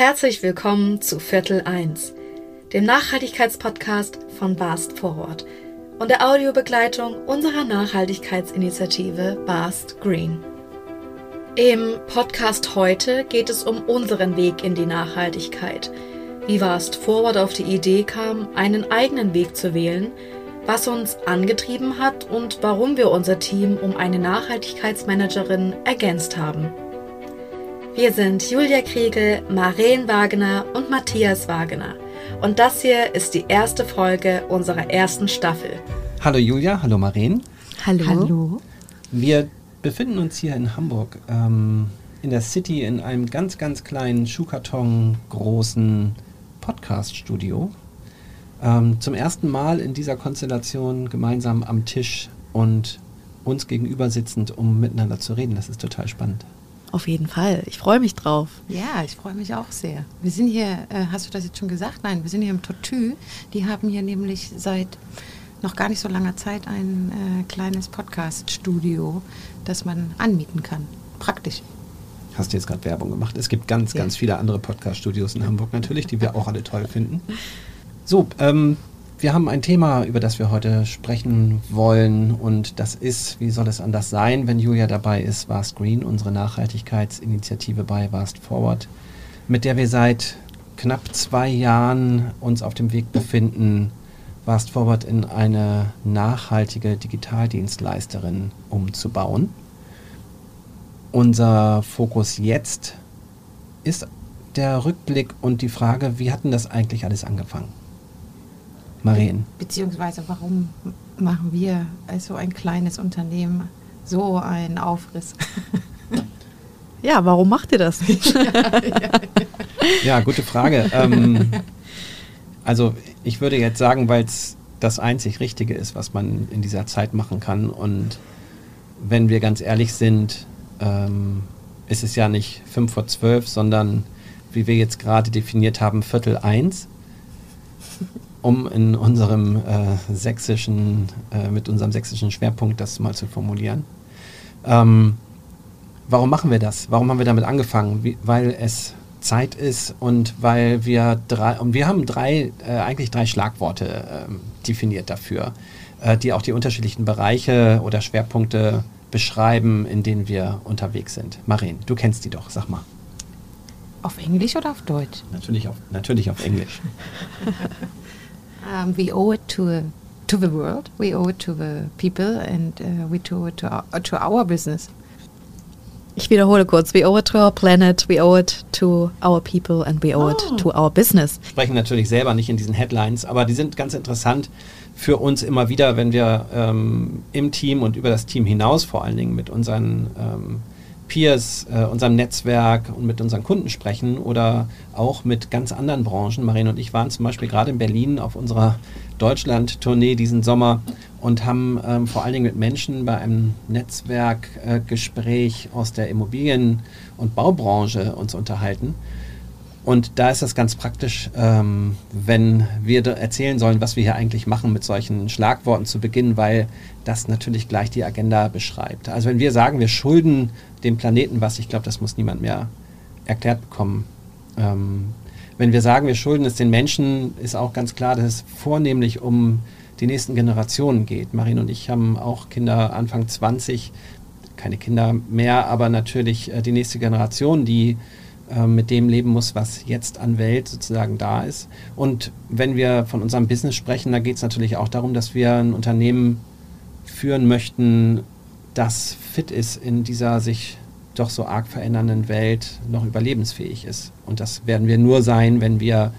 Herzlich willkommen zu Viertel 1, dem Nachhaltigkeitspodcast von Bast Forward und der Audiobegleitung unserer Nachhaltigkeitsinitiative Bast Green. Im Podcast heute geht es um unseren Weg in die Nachhaltigkeit, wie Vast Forward auf die Idee kam, einen eigenen Weg zu wählen, was uns angetrieben hat und warum wir unser Team um eine Nachhaltigkeitsmanagerin ergänzt haben. Wir sind Julia Kriegel, Maren Wagner und Matthias Wagner. Und das hier ist die erste Folge unserer ersten Staffel. Hallo Julia, hallo Maren. Hallo. Hallo. Wir befinden uns hier in Hamburg ähm, in der City in einem ganz, ganz kleinen Schuhkarton großen Podcast-Studio. Ähm, zum ersten Mal in dieser Konstellation gemeinsam am Tisch und uns gegenüber sitzend, um miteinander zu reden. Das ist total spannend. Auf jeden Fall. Ich freue mich drauf. Ja, ich freue mich auch sehr. Wir sind hier, äh, hast du das jetzt schon gesagt? Nein, wir sind hier im Tortue. Die haben hier nämlich seit noch gar nicht so langer Zeit ein äh, kleines Podcast-Studio, das man anmieten kann. Praktisch. Hast du jetzt gerade Werbung gemacht? Es gibt ganz, ja. ganz viele andere Podcast-Studios in Hamburg natürlich, die wir auch alle toll finden. So, ähm, wir haben ein Thema, über das wir heute sprechen wollen und das ist, wie soll es anders sein, wenn Julia dabei ist, Vast Green, unsere Nachhaltigkeitsinitiative bei Vast Forward, mit der wir seit knapp zwei Jahren uns auf dem Weg befinden, Vast Forward in eine nachhaltige Digitaldienstleisterin umzubauen. Unser Fokus jetzt ist der Rückblick und die Frage, wie hatten das eigentlich alles angefangen? Marien. Beziehungsweise warum machen wir als so ein kleines Unternehmen so einen Aufriss? ja, warum macht ihr das? ja, gute Frage. Ähm, also ich würde jetzt sagen, weil es das einzig Richtige ist, was man in dieser Zeit machen kann. Und wenn wir ganz ehrlich sind, ähm, ist es ja nicht fünf vor zwölf, sondern wie wir jetzt gerade definiert haben, Viertel eins um in unserem äh, sächsischen, äh, mit unserem sächsischen Schwerpunkt das mal zu formulieren. Ähm, warum machen wir das? Warum haben wir damit angefangen? Wie, weil es Zeit ist und weil wir drei, und wir haben drei, äh, eigentlich drei Schlagworte ähm, definiert dafür, äh, die auch die unterschiedlichen Bereiche oder Schwerpunkte beschreiben, in denen wir unterwegs sind. Marin, du kennst die doch, sag mal. Auf Englisch oder auf Deutsch? Natürlich auf, natürlich auf Englisch. Um, we owe it to to the world, we owe it to the people, and uh, we owe it to our, to our business. Ich wiederhole kurz. We owe it to our planet, we owe it to our people and we owe oh. it to our business. Sprechen natürlich selber nicht in diesen Headlines, aber die sind ganz interessant für uns immer wieder, wenn wir ähm, im Team und über das Team hinaus vor allen Dingen mit unseren ähm, Peers, äh, unserem Netzwerk und mit unseren Kunden sprechen oder auch mit ganz anderen Branchen. Marine und ich waren zum Beispiel gerade in Berlin auf unserer Deutschland-Tournee diesen Sommer und haben ähm, vor allen Dingen mit Menschen bei einem Netzwerkgespräch äh, aus der Immobilien- und Baubranche uns unterhalten. Und da ist das ganz praktisch, ähm, wenn wir erzählen sollen, was wir hier eigentlich machen, mit solchen Schlagworten zu beginnen, weil das natürlich gleich die Agenda beschreibt. Also wenn wir sagen, wir schulden dem Planeten was, ich glaube, das muss niemand mehr erklärt bekommen. Ähm, wenn wir sagen, wir schulden es den Menschen, ist auch ganz klar, dass es vornehmlich um die nächsten Generationen geht. Marin und ich haben auch Kinder Anfang 20, keine Kinder mehr, aber natürlich äh, die nächste Generation, die äh, mit dem leben muss, was jetzt an Welt sozusagen da ist. Und wenn wir von unserem Business sprechen, da geht es natürlich auch darum, dass wir ein Unternehmen führen möchten, das fit ist in dieser sich doch so arg verändernden Welt, noch überlebensfähig ist. Und das werden wir nur sein, wenn wir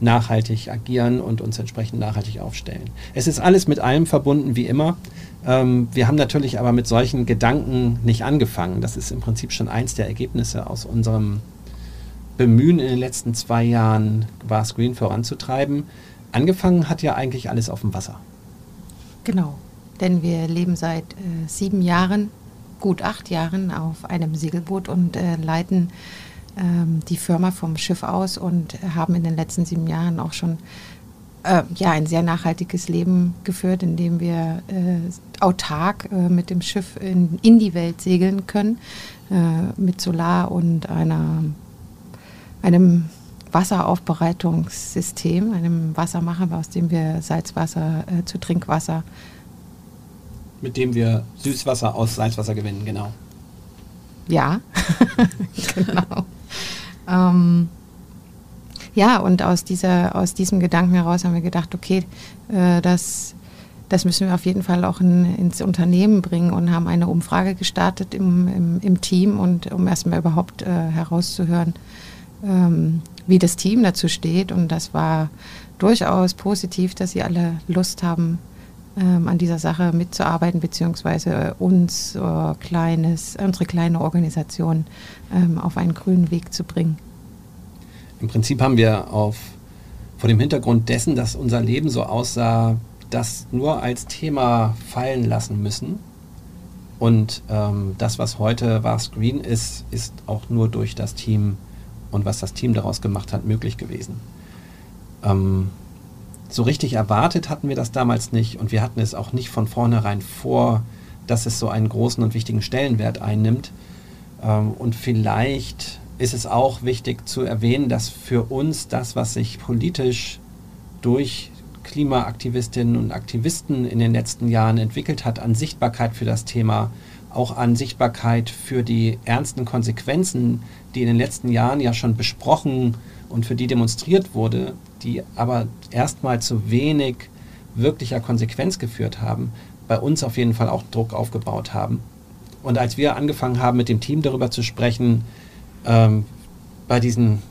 nachhaltig agieren und uns entsprechend nachhaltig aufstellen. Es ist alles mit allem verbunden, wie immer. Ähm, wir haben natürlich aber mit solchen Gedanken nicht angefangen. Das ist im Prinzip schon eins der Ergebnisse aus unserem Bemühen in den letzten zwei Jahren war Screen voranzutreiben. Angefangen hat ja eigentlich alles auf dem Wasser. Genau, denn wir leben seit äh, sieben Jahren, gut acht Jahren auf einem Segelboot und äh, leiten ähm, die Firma vom Schiff aus und haben in den letzten sieben Jahren auch schon äh, ja, ein sehr nachhaltiges Leben geführt, indem wir äh, autark äh, mit dem Schiff in, in die Welt segeln können, äh, mit Solar und einer einem Wasseraufbereitungssystem, einem Wassermacher, aus dem wir Salzwasser äh, zu Trinkwasser. Mit dem wir Süßwasser aus Salzwasser gewinnen, genau. Ja, genau. ähm, ja, und aus, dieser, aus diesem Gedanken heraus haben wir gedacht, okay, äh, das, das müssen wir auf jeden Fall auch in, ins Unternehmen bringen und haben eine Umfrage gestartet im, im, im Team und um erstmal überhaupt äh, herauszuhören, ähm, wie das Team dazu steht. Und das war durchaus positiv, dass sie alle Lust haben, ähm, an dieser Sache mitzuarbeiten, beziehungsweise uns äh, kleines, unsere kleine Organisation ähm, auf einen grünen Weg zu bringen. Im Prinzip haben wir auf, vor dem Hintergrund dessen, dass unser Leben so aussah, das nur als Thema fallen lassen müssen. Und ähm, das, was heute war Screen ist, ist auch nur durch das Team und was das Team daraus gemacht hat, möglich gewesen. Ähm, so richtig erwartet hatten wir das damals nicht und wir hatten es auch nicht von vornherein vor, dass es so einen großen und wichtigen Stellenwert einnimmt. Ähm, und vielleicht ist es auch wichtig zu erwähnen, dass für uns das, was sich politisch durch Klimaaktivistinnen und Aktivisten in den letzten Jahren entwickelt hat, an Sichtbarkeit für das Thema, auch an Sichtbarkeit für die ernsten Konsequenzen, die in den letzten Jahren ja schon besprochen und für die demonstriert wurde, die aber erstmal zu wenig wirklicher Konsequenz geführt haben, bei uns auf jeden Fall auch Druck aufgebaut haben. Und als wir angefangen haben, mit dem Team darüber zu sprechen, ähm, bei diesen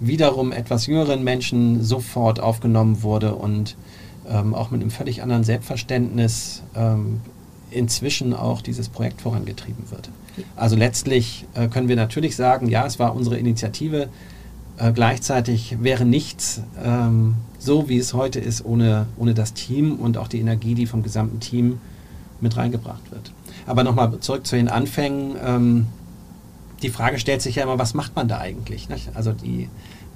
wiederum etwas jüngeren Menschen sofort aufgenommen wurde und ähm, auch mit einem völlig anderen Selbstverständnis ähm, inzwischen auch dieses Projekt vorangetrieben wird. Also letztlich äh, können wir natürlich sagen, ja, es war unsere Initiative, äh, gleichzeitig wäre nichts ähm, so, wie es heute ist, ohne, ohne das Team und auch die Energie, die vom gesamten Team mit reingebracht wird. Aber nochmal zurück zu den Anfängen. Ähm, die Frage stellt sich ja immer, was macht man da eigentlich? Nicht? Also die,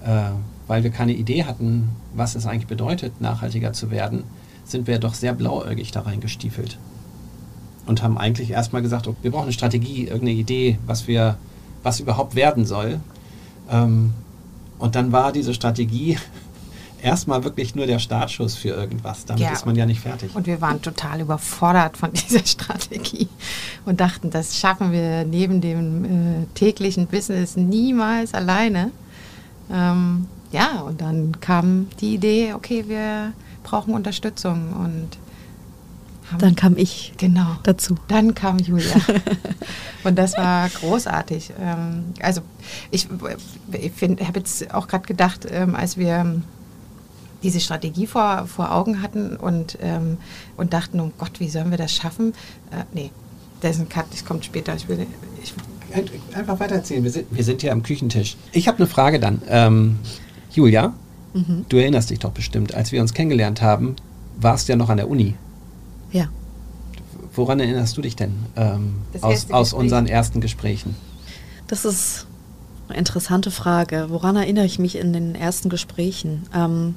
äh, weil wir keine Idee hatten, was es eigentlich bedeutet, nachhaltiger zu werden, sind wir doch sehr blauäugig da reingestiefelt. Und haben eigentlich erstmal gesagt, oh, wir brauchen eine Strategie, irgendeine Idee, was wir, was überhaupt werden soll. Ähm, und dann war diese Strategie erstmal wirklich nur der Startschuss für irgendwas. Damit ja, ist man ja nicht fertig. Und wir waren total überfordert von dieser Strategie und dachten, das schaffen wir neben dem äh, täglichen Business niemals alleine. Ähm, ja, und dann kam die Idee, okay, wir brauchen Unterstützung und dann kam ich genau dazu. Dann kam Julia. und das war großartig. Ähm, also ich, ich habe jetzt auch gerade gedacht, ähm, als wir diese Strategie vor, vor Augen hatten und, ähm, und dachten, oh Gott, wie sollen wir das schaffen? Äh, nee, das ist ein Cut, das kommt später. Ich will, ich Einfach weitererzählen, wir sind, wir sind hier am Küchentisch. Ich habe eine Frage dann. Ähm, Julia, mhm. du erinnerst dich doch bestimmt, als wir uns kennengelernt haben, warst du ja noch an der Uni. Ja. Woran erinnerst du dich denn ähm, aus, aus unseren ersten Gesprächen? Das ist eine interessante Frage. Woran erinnere ich mich in den ersten Gesprächen? Ähm,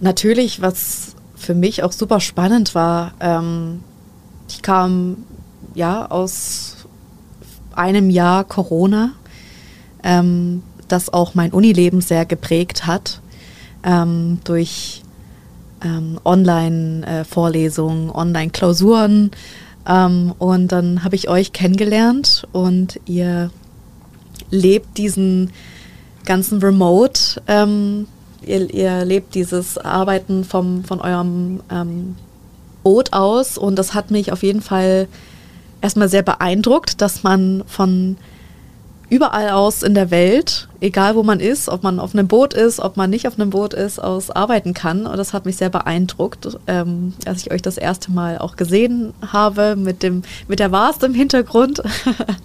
natürlich, was für mich auch super spannend war, ähm, ich kam ja aus einem Jahr Corona, ähm, das auch mein Unileben sehr geprägt hat, ähm, durch ähm, Online-Vorlesungen, Online-Klausuren. Ähm, und dann habe ich euch kennengelernt und ihr lebt diesen ganzen Remote, ähm, ihr, ihr, lebt dieses Arbeiten vom, von eurem ähm, Boot aus und das hat mich auf jeden Fall erstmal sehr beeindruckt, dass man von überall aus in der Welt, egal wo man ist, ob man auf einem Boot ist, ob man nicht auf einem Boot ist, aus arbeiten kann. Und das hat mich sehr beeindruckt, ähm, als ich euch das erste Mal auch gesehen habe mit dem mit der Warst im Hintergrund.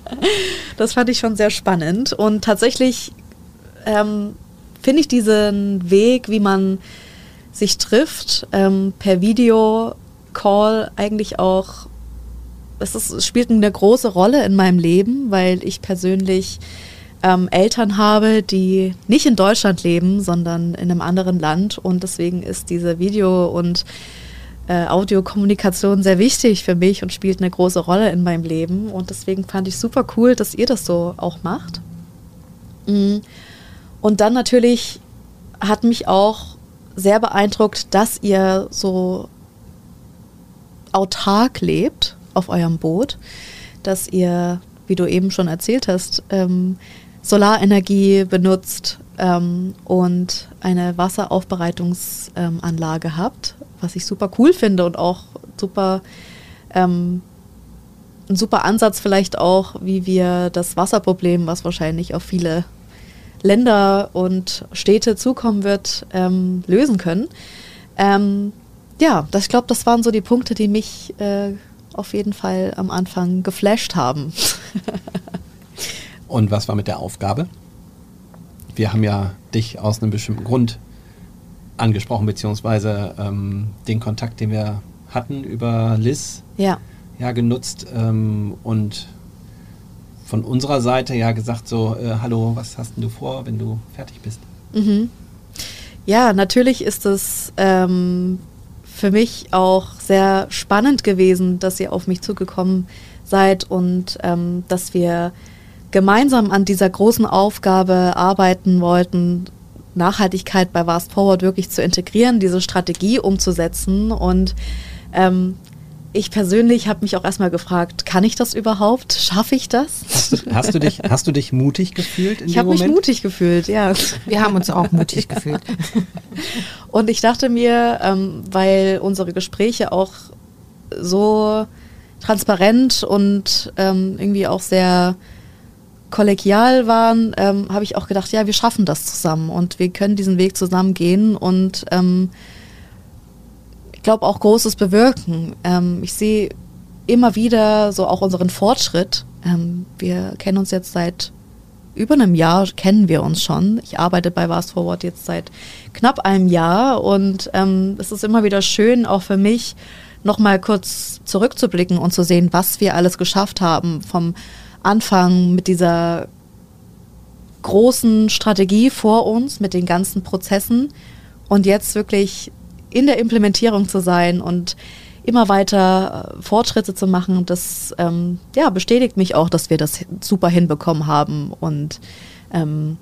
das fand ich schon sehr spannend und tatsächlich ähm, finde ich diesen Weg, wie man sich trifft ähm, per Videocall eigentlich auch es, ist, spielt eine große Rolle in meinem Leben, weil ich persönlich ähm, Eltern habe, die nicht in Deutschland leben, sondern in einem anderen Land. Und deswegen ist diese Video- und äh, Audiokommunikation sehr wichtig für mich und spielt eine große Rolle in meinem Leben. Und deswegen fand ich super cool, dass ihr das so auch macht. Mm. Und dann natürlich hat mich auch sehr beeindruckt, dass ihr so autark lebt auf eurem Boot, dass ihr, wie du eben schon erzählt hast, ähm, Solarenergie benutzt ähm, und eine Wasseraufbereitungsanlage habt, was ich super cool finde und auch super ähm, ein super Ansatz vielleicht auch, wie wir das Wasserproblem, was wahrscheinlich auf viele Länder und Städte zukommen wird, ähm, lösen können. Ähm, ja, das, ich glaube, das waren so die Punkte, die mich äh, auf jeden Fall am Anfang geflasht haben. und was war mit der Aufgabe? Wir haben ja dich aus einem bestimmten Grund angesprochen, beziehungsweise ähm, den Kontakt, den wir hatten über Liz, ja, ja genutzt ähm, und von unserer Seite ja gesagt so, äh, hallo, was hast denn du vor, wenn du fertig bist? Mhm. Ja, natürlich ist es ähm, für mich auch sehr spannend gewesen, dass ihr auf mich zugekommen seid und ähm, dass wir gemeinsam an dieser großen Aufgabe arbeiten wollten, Nachhaltigkeit bei Vast Forward wirklich zu integrieren, diese Strategie umzusetzen und ähm, ich persönlich habe mich auch erstmal gefragt, kann ich das überhaupt? Schaffe ich das? Hast du, hast du, dich, hast du dich mutig gefühlt? ich habe mich mutig gefühlt, ja. Wir haben uns auch mutig gefühlt. Und ich dachte mir, ähm, weil unsere Gespräche auch so transparent und ähm, irgendwie auch sehr kollegial waren, ähm, habe ich auch gedacht, ja, wir schaffen das zusammen und wir können diesen Weg zusammen gehen und ähm, glaube, auch Großes bewirken. Ähm, ich sehe immer wieder so auch unseren Fortschritt. Ähm, wir kennen uns jetzt seit über einem Jahr, kennen wir uns schon. Ich arbeite bei Vast Forward jetzt seit knapp einem Jahr und ähm, es ist immer wieder schön, auch für mich, nochmal kurz zurückzublicken und zu sehen, was wir alles geschafft haben. Vom Anfang mit dieser großen Strategie vor uns, mit den ganzen Prozessen und jetzt wirklich in der Implementierung zu sein und immer weiter äh, Fortschritte zu machen. Und das ähm, ja, bestätigt mich auch, dass wir das super hinbekommen haben und ähm,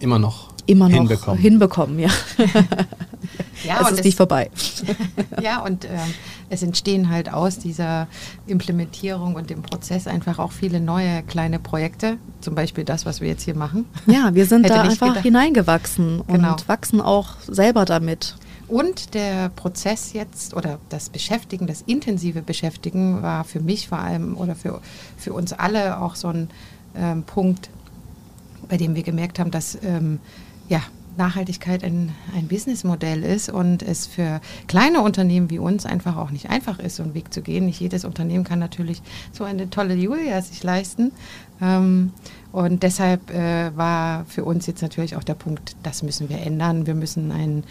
immer noch immer noch hinbekommen, hinbekommen ja. ja es ist es, nicht vorbei. ja, und ähm, es entstehen halt aus dieser Implementierung und dem Prozess einfach auch viele neue kleine Projekte, zum Beispiel das, was wir jetzt hier machen. Ja, wir sind da einfach gedacht. hineingewachsen genau. und wachsen auch selber damit. Und der Prozess jetzt oder das Beschäftigen, das intensive Beschäftigen war für mich vor allem oder für, für uns alle auch so ein ähm, Punkt, bei dem wir gemerkt haben, dass ähm, ja, Nachhaltigkeit ein, ein Businessmodell ist und es für kleine Unternehmen wie uns einfach auch nicht einfach ist, so einen Weg zu gehen. Nicht jedes Unternehmen kann natürlich so eine tolle Julia sich leisten. Ähm, und deshalb äh, war für uns jetzt natürlich auch der Punkt, das müssen wir ändern. Wir müssen ein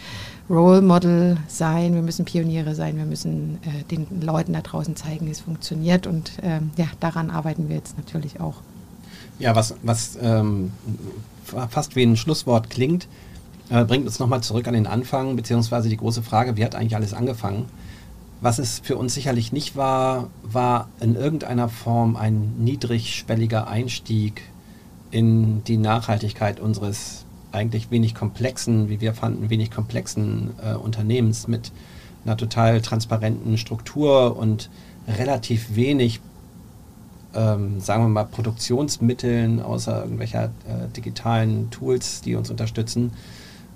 Role Model sein, wir müssen Pioniere sein, wir müssen äh, den Leuten da draußen zeigen, wie es funktioniert. Und ähm, ja, daran arbeiten wir jetzt natürlich auch. Ja, was, was ähm, fast wie ein Schlusswort klingt, äh, bringt uns nochmal zurück an den Anfang, beziehungsweise die große Frage, wie hat eigentlich alles angefangen? Was es für uns sicherlich nicht war, war in irgendeiner Form ein niedrigschwelliger Einstieg in die Nachhaltigkeit unseres eigentlich wenig komplexen, wie wir fanden, wenig komplexen äh, Unternehmens mit einer total transparenten Struktur und relativ wenig, ähm, sagen wir mal, Produktionsmitteln außer irgendwelcher äh, digitalen Tools, die uns unterstützen.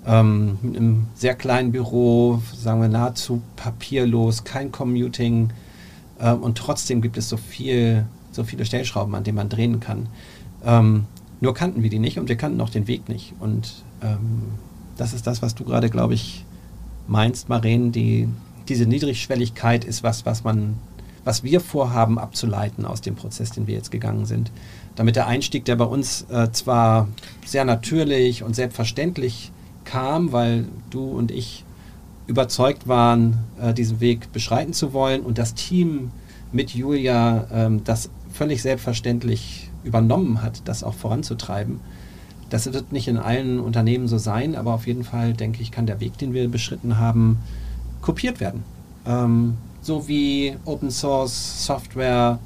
Ähm, mit einem sehr kleinen Büro, sagen wir nahezu papierlos, kein Commuting ähm, und trotzdem gibt es so viel, so viele Stellschrauben, an denen man drehen kann. Ähm, nur kannten wir die nicht und wir kannten auch den Weg nicht. Und ähm, das ist das, was du gerade, glaube ich, meinst, Maren. Die, diese Niedrigschwelligkeit ist was, was man, was wir vorhaben abzuleiten aus dem Prozess, den wir jetzt gegangen sind. Damit der Einstieg, der bei uns äh, zwar sehr natürlich und selbstverständlich kam, weil du und ich überzeugt waren, äh, diesen Weg beschreiten zu wollen und das Team mit Julia ähm, das völlig selbstverständlich übernommen hat, das auch voranzutreiben. Das wird nicht in allen Unternehmen so sein, aber auf jeden Fall, denke ich, kann der Weg, den wir beschritten haben, kopiert werden. Ähm, so wie Open Source Software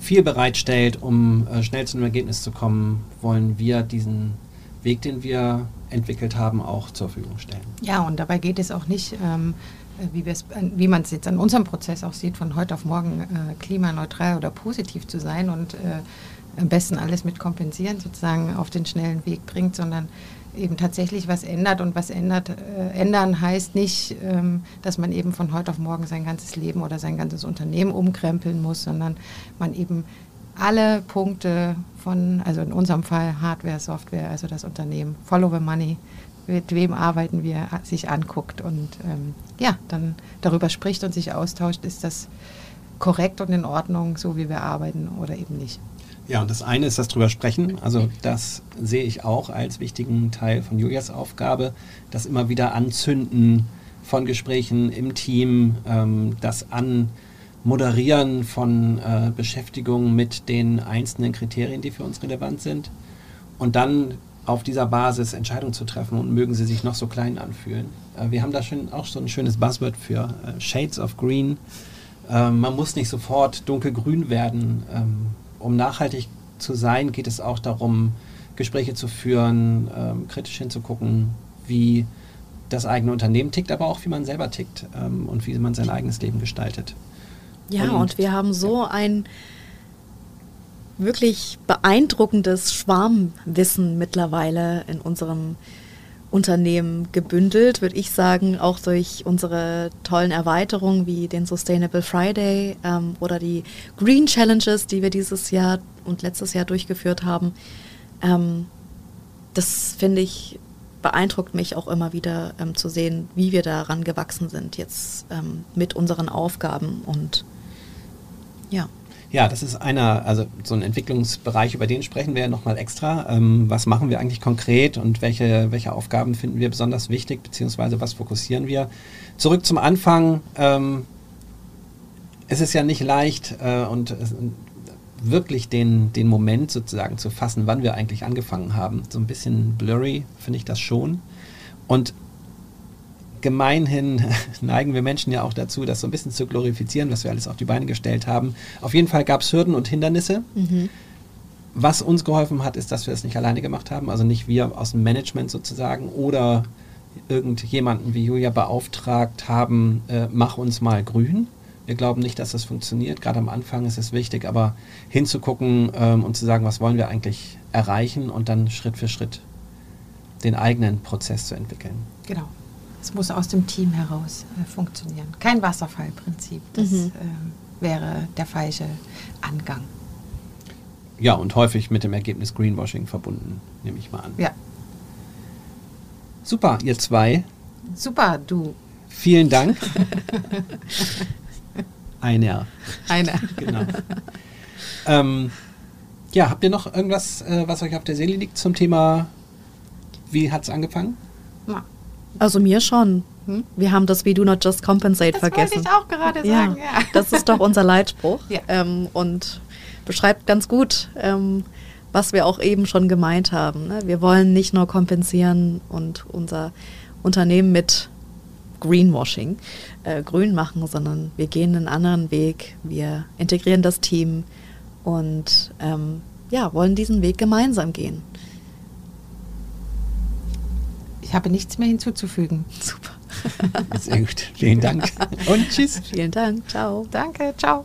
viel bereitstellt, um äh, schnell zu einem Ergebnis zu kommen, wollen wir diesen Weg, den wir entwickelt haben, auch zur Verfügung stellen. Ja, und dabei geht es auch nicht, ähm, äh, wie, wie man es jetzt an unserem Prozess auch sieht, von heute auf morgen äh, klimaneutral oder positiv zu sein und äh, am besten alles mit kompensieren sozusagen auf den schnellen Weg bringt, sondern eben tatsächlich was ändert und was ändert, äh, ändern heißt nicht, ähm, dass man eben von heute auf morgen sein ganzes Leben oder sein ganzes Unternehmen umkrempeln muss, sondern man eben alle Punkte von, also in unserem Fall Hardware, Software, also das Unternehmen, Follow the Money, mit wem arbeiten wir, sich anguckt und ähm, ja, dann darüber spricht und sich austauscht, ist das korrekt und in Ordnung, so wie wir arbeiten oder eben nicht. Ja, und das eine ist das drüber sprechen. Also das sehe ich auch als wichtigen Teil von Julias Aufgabe, das immer wieder Anzünden von Gesprächen im Team, ähm, das Anmoderieren von äh, Beschäftigung mit den einzelnen Kriterien, die für uns relevant sind. Und dann auf dieser Basis Entscheidungen zu treffen und mögen sie sich noch so klein anfühlen. Äh, wir haben da schon auch so ein schönes Buzzword für äh, Shades of Green. Ähm, man muss nicht sofort dunkelgrün werden. Ähm, um nachhaltig zu sein, geht es auch darum, Gespräche zu führen, ähm, kritisch hinzugucken, wie das eigene Unternehmen tickt, aber auch wie man selber tickt ähm, und wie man sein eigenes Leben gestaltet. Ja, und, und wir haben so ein wirklich beeindruckendes Schwarmwissen mittlerweile in unserem Unternehmen gebündelt, würde ich sagen, auch durch unsere tollen Erweiterungen wie den Sustainable Friday ähm, oder die Green Challenges, die wir dieses Jahr und letztes Jahr durchgeführt haben. Ähm, das finde ich beeindruckt mich auch immer wieder ähm, zu sehen, wie wir daran gewachsen sind jetzt ähm, mit unseren Aufgaben und ja. Ja, das ist einer, also so ein Entwicklungsbereich, über den sprechen wir ja nochmal extra. Ähm, was machen wir eigentlich konkret und welche, welche Aufgaben finden wir besonders wichtig, beziehungsweise was fokussieren wir? Zurück zum Anfang. Ähm, es ist ja nicht leicht äh, und es, wirklich den, den Moment sozusagen zu fassen, wann wir eigentlich angefangen haben. So ein bisschen blurry finde ich das schon. Und gemeinhin neigen wir Menschen ja auch dazu, das so ein bisschen zu glorifizieren, was wir alles auf die Beine gestellt haben. Auf jeden Fall gab es Hürden und Hindernisse. Mhm. Was uns geholfen hat, ist, dass wir es nicht alleine gemacht haben, also nicht wir aus dem Management sozusagen oder irgendjemanden wie Julia beauftragt haben, äh, mach uns mal grün. Wir glauben nicht, dass das funktioniert. Gerade am Anfang ist es wichtig, aber hinzugucken ähm, und zu sagen, was wollen wir eigentlich erreichen und dann Schritt für Schritt den eigenen Prozess zu entwickeln. Genau. Es muss aus dem Team heraus äh, funktionieren. Kein Wasserfallprinzip. Das mhm. äh, wäre der falsche Angang. Ja, und häufig mit dem Ergebnis Greenwashing verbunden, nehme ich mal an. Ja. Super, ihr zwei. Super, du. Vielen Dank. Einer. Einer. genau. Ähm, ja, habt ihr noch irgendwas, äh, was euch auf der Seele liegt zum Thema, wie hat es angefangen? Ja. Also mir schon. Hm? Wir haben das We Do Not Just Compensate das vergessen. Das wollte ich auch gerade ja, sagen. Ja. Das ist doch unser Leitspruch ja. ähm, und beschreibt ganz gut, ähm, was wir auch eben schon gemeint haben. Ne? Wir wollen nicht nur kompensieren und unser Unternehmen mit Greenwashing äh, grün machen, sondern wir gehen einen anderen Weg. Wir integrieren das Team und ähm, ja, wollen diesen Weg gemeinsam gehen. Ich habe nichts mehr hinzuzufügen. Super. Sehr gut. Vielen Dank. Und tschüss. Vielen Dank. Ciao. Danke. Ciao.